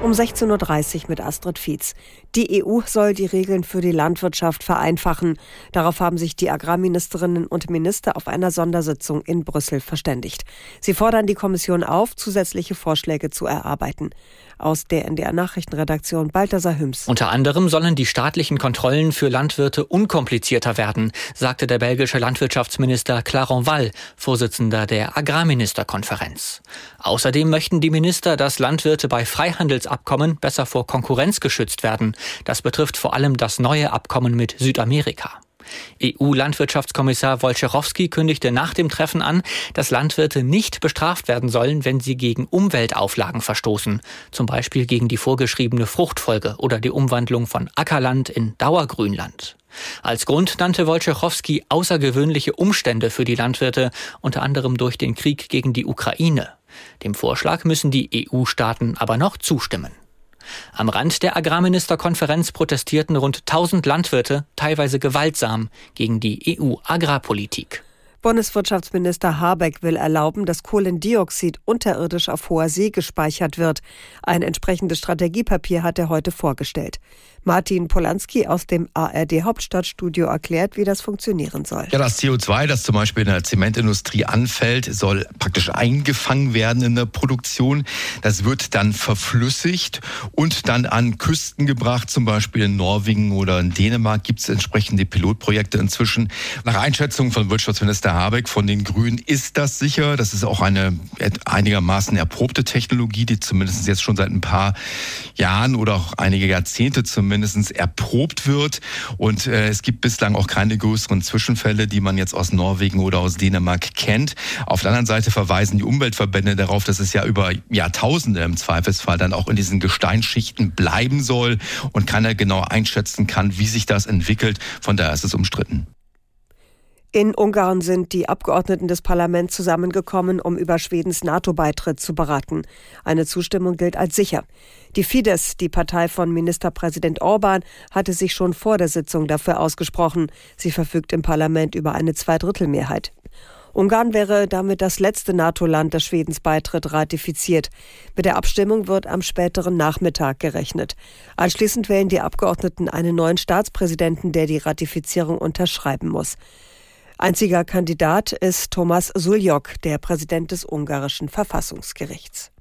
Um 16.30 Uhr mit Astrid Fietz. Die EU soll die Regeln für die Landwirtschaft vereinfachen. Darauf haben sich die Agrarministerinnen und Minister auf einer Sondersitzung in Brüssel verständigt. Sie fordern die Kommission auf, zusätzliche Vorschläge zu erarbeiten. Aus der NDR Nachrichtenredaktion Balthasar Hüms. Unter anderem sollen die staatlichen Kontrollen für Landwirte unkomplizierter werden, sagte der belgische Landwirtschaftsminister Clarence Wall, Vorsitzender der Agrarministerkonferenz. Außerdem möchten die Minister, dass Landwirte bei Freihandelsabkommen besser vor Konkurrenz geschützt werden. Das betrifft vor allem das neue Abkommen mit Südamerika. EU-Landwirtschaftskommissar Wojciechowski kündigte nach dem Treffen an, dass Landwirte nicht bestraft werden sollen, wenn sie gegen Umweltauflagen verstoßen, zum Beispiel gegen die vorgeschriebene Fruchtfolge oder die Umwandlung von Ackerland in Dauergrünland. Als Grund nannte Wojciechowski außergewöhnliche Umstände für die Landwirte, unter anderem durch den Krieg gegen die Ukraine. Dem Vorschlag müssen die EU-Staaten aber noch zustimmen. Am Rand der Agrarministerkonferenz protestierten rund 1000 Landwirte, teilweise gewaltsam, gegen die EU-Agrarpolitik. Bundeswirtschaftsminister Habeck will erlauben, dass Kohlendioxid unterirdisch auf hoher See gespeichert wird. Ein entsprechendes Strategiepapier hat er heute vorgestellt. Martin Polanski aus dem ARD Hauptstadtstudio erklärt, wie das funktionieren soll. Ja, das CO2, das zum Beispiel in der Zementindustrie anfällt, soll praktisch eingefangen werden in der Produktion. Das wird dann verflüssigt und dann an Küsten gebracht, zum Beispiel in Norwegen oder in Dänemark gibt es entsprechende Pilotprojekte inzwischen. Nach Einschätzung von Wirtschaftsminister Habeck von den Grünen ist das sicher. Das ist auch eine einigermaßen erprobte Technologie, die zumindest jetzt schon seit ein paar Jahren oder auch einige Jahrzehnte zumindest zumindest erprobt wird. Und äh, es gibt bislang auch keine größeren Zwischenfälle, die man jetzt aus Norwegen oder aus Dänemark kennt. Auf der anderen Seite verweisen die Umweltverbände darauf, dass es ja über Jahrtausende im Zweifelsfall dann auch in diesen Gesteinsschichten bleiben soll und keiner genau einschätzen kann, wie sich das entwickelt. Von daher ist es umstritten. In Ungarn sind die Abgeordneten des Parlaments zusammengekommen, um über Schwedens NATO-Beitritt zu beraten. Eine Zustimmung gilt als sicher. Die Fidesz, die Partei von Ministerpräsident Orban, hatte sich schon vor der Sitzung dafür ausgesprochen. Sie verfügt im Parlament über eine Zweidrittelmehrheit. Ungarn wäre damit das letzte NATO-Land, das Schwedens Beitritt ratifiziert. Mit der Abstimmung wird am späteren Nachmittag gerechnet. Anschließend wählen die Abgeordneten einen neuen Staatspräsidenten, der die Ratifizierung unterschreiben muss. Einziger Kandidat ist Thomas Suljok, der Präsident des ungarischen Verfassungsgerichts.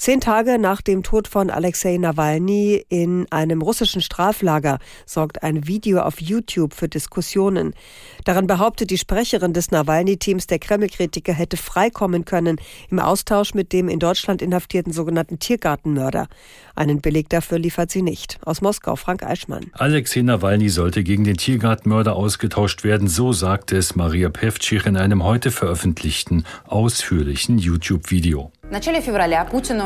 Zehn Tage nach dem Tod von Alexei Nawalny in einem russischen Straflager sorgt ein Video auf YouTube für Diskussionen. Darin behauptet die Sprecherin des Nawalny-Teams, der Kreml-Kritiker hätte freikommen können im Austausch mit dem in Deutschland inhaftierten sogenannten Tiergartenmörder. Einen Beleg dafür liefert sie nicht. Aus Moskau, Frank Eichmann. Alexei Nawalny sollte gegen den Tiergartenmörder ausgetauscht werden, so sagte es Maria Pevcich in einem heute veröffentlichten, ausführlichen YouTube-Video.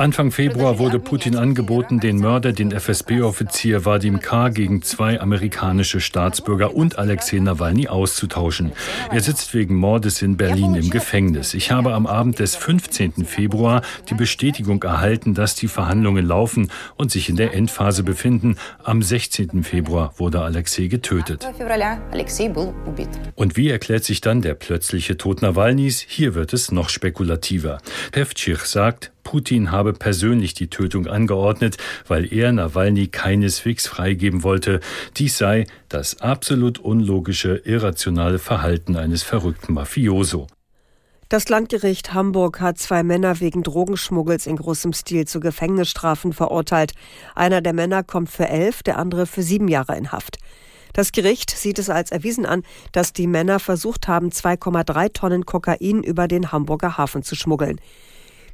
Anfang Februar wurde Putin angeboten, den Mörder, den FSB-Offizier Vadim K. gegen zwei amerikanische Staatsbürger und Alexei Nawalny auszutauschen. Er sitzt wegen Mordes in Berlin im Gefängnis. Ich habe am Abend des 15. Februar die Bestätigung erhalten, dass die Verhandlungen laufen und sich in der Endphase befinden. Am 16. Februar wurde Alexei getötet. Und wie erklärt sich dann der plötzliche Tod Nawalnys? Hier wird es noch spekulativer. Pevcich sagt, Putin habe persönlich die Tötung angeordnet, weil er Nawalny keineswegs freigeben wollte. Dies sei das absolut unlogische, irrationale Verhalten eines verrückten Mafioso. Das Landgericht Hamburg hat zwei Männer wegen Drogenschmuggels in großem Stil zu Gefängnisstrafen verurteilt. Einer der Männer kommt für elf, der andere für sieben Jahre in Haft. Das Gericht sieht es als erwiesen an, dass die Männer versucht haben, 2,3 Tonnen Kokain über den Hamburger Hafen zu schmuggeln.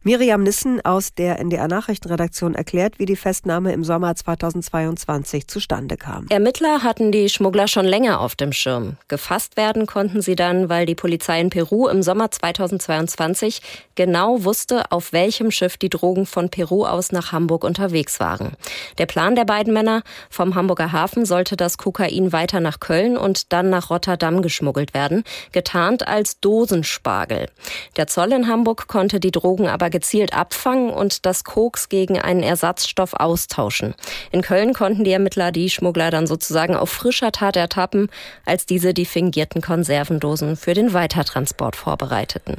Miriam Nissen aus der NDR Nachrichtenredaktion erklärt, wie die Festnahme im Sommer 2022 zustande kam. Ermittler hatten die Schmuggler schon länger auf dem Schirm. Gefasst werden konnten sie dann, weil die Polizei in Peru im Sommer 2022 genau wusste, auf welchem Schiff die Drogen von Peru aus nach Hamburg unterwegs waren. Der Plan der beiden Männer vom Hamburger Hafen sollte das Kokain weiter nach Köln und dann nach Rotterdam geschmuggelt werden, getarnt als Dosenspargel. Der Zoll in Hamburg konnte die Drogen aber etwa gezielt abfangen und das Koks gegen einen Ersatzstoff austauschen. In Köln konnten die Ermittler die Schmuggler dann sozusagen auf frischer Tat ertappen, als diese die fingierten Konservendosen für den Weitertransport vorbereiteten.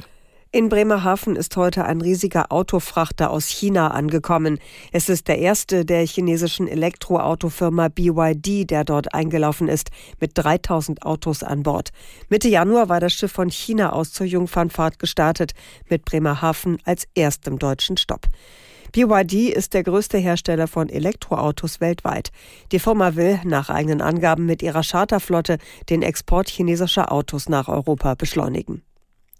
In Bremerhaven ist heute ein riesiger Autofrachter aus China angekommen. Es ist der erste der chinesischen Elektroautofirma BYD, der dort eingelaufen ist, mit 3000 Autos an Bord. Mitte Januar war das Schiff von China aus zur Jungfernfahrt gestartet, mit Bremerhaven als erstem deutschen Stopp. BYD ist der größte Hersteller von Elektroautos weltweit. Die Firma will nach eigenen Angaben mit ihrer Charterflotte den Export chinesischer Autos nach Europa beschleunigen.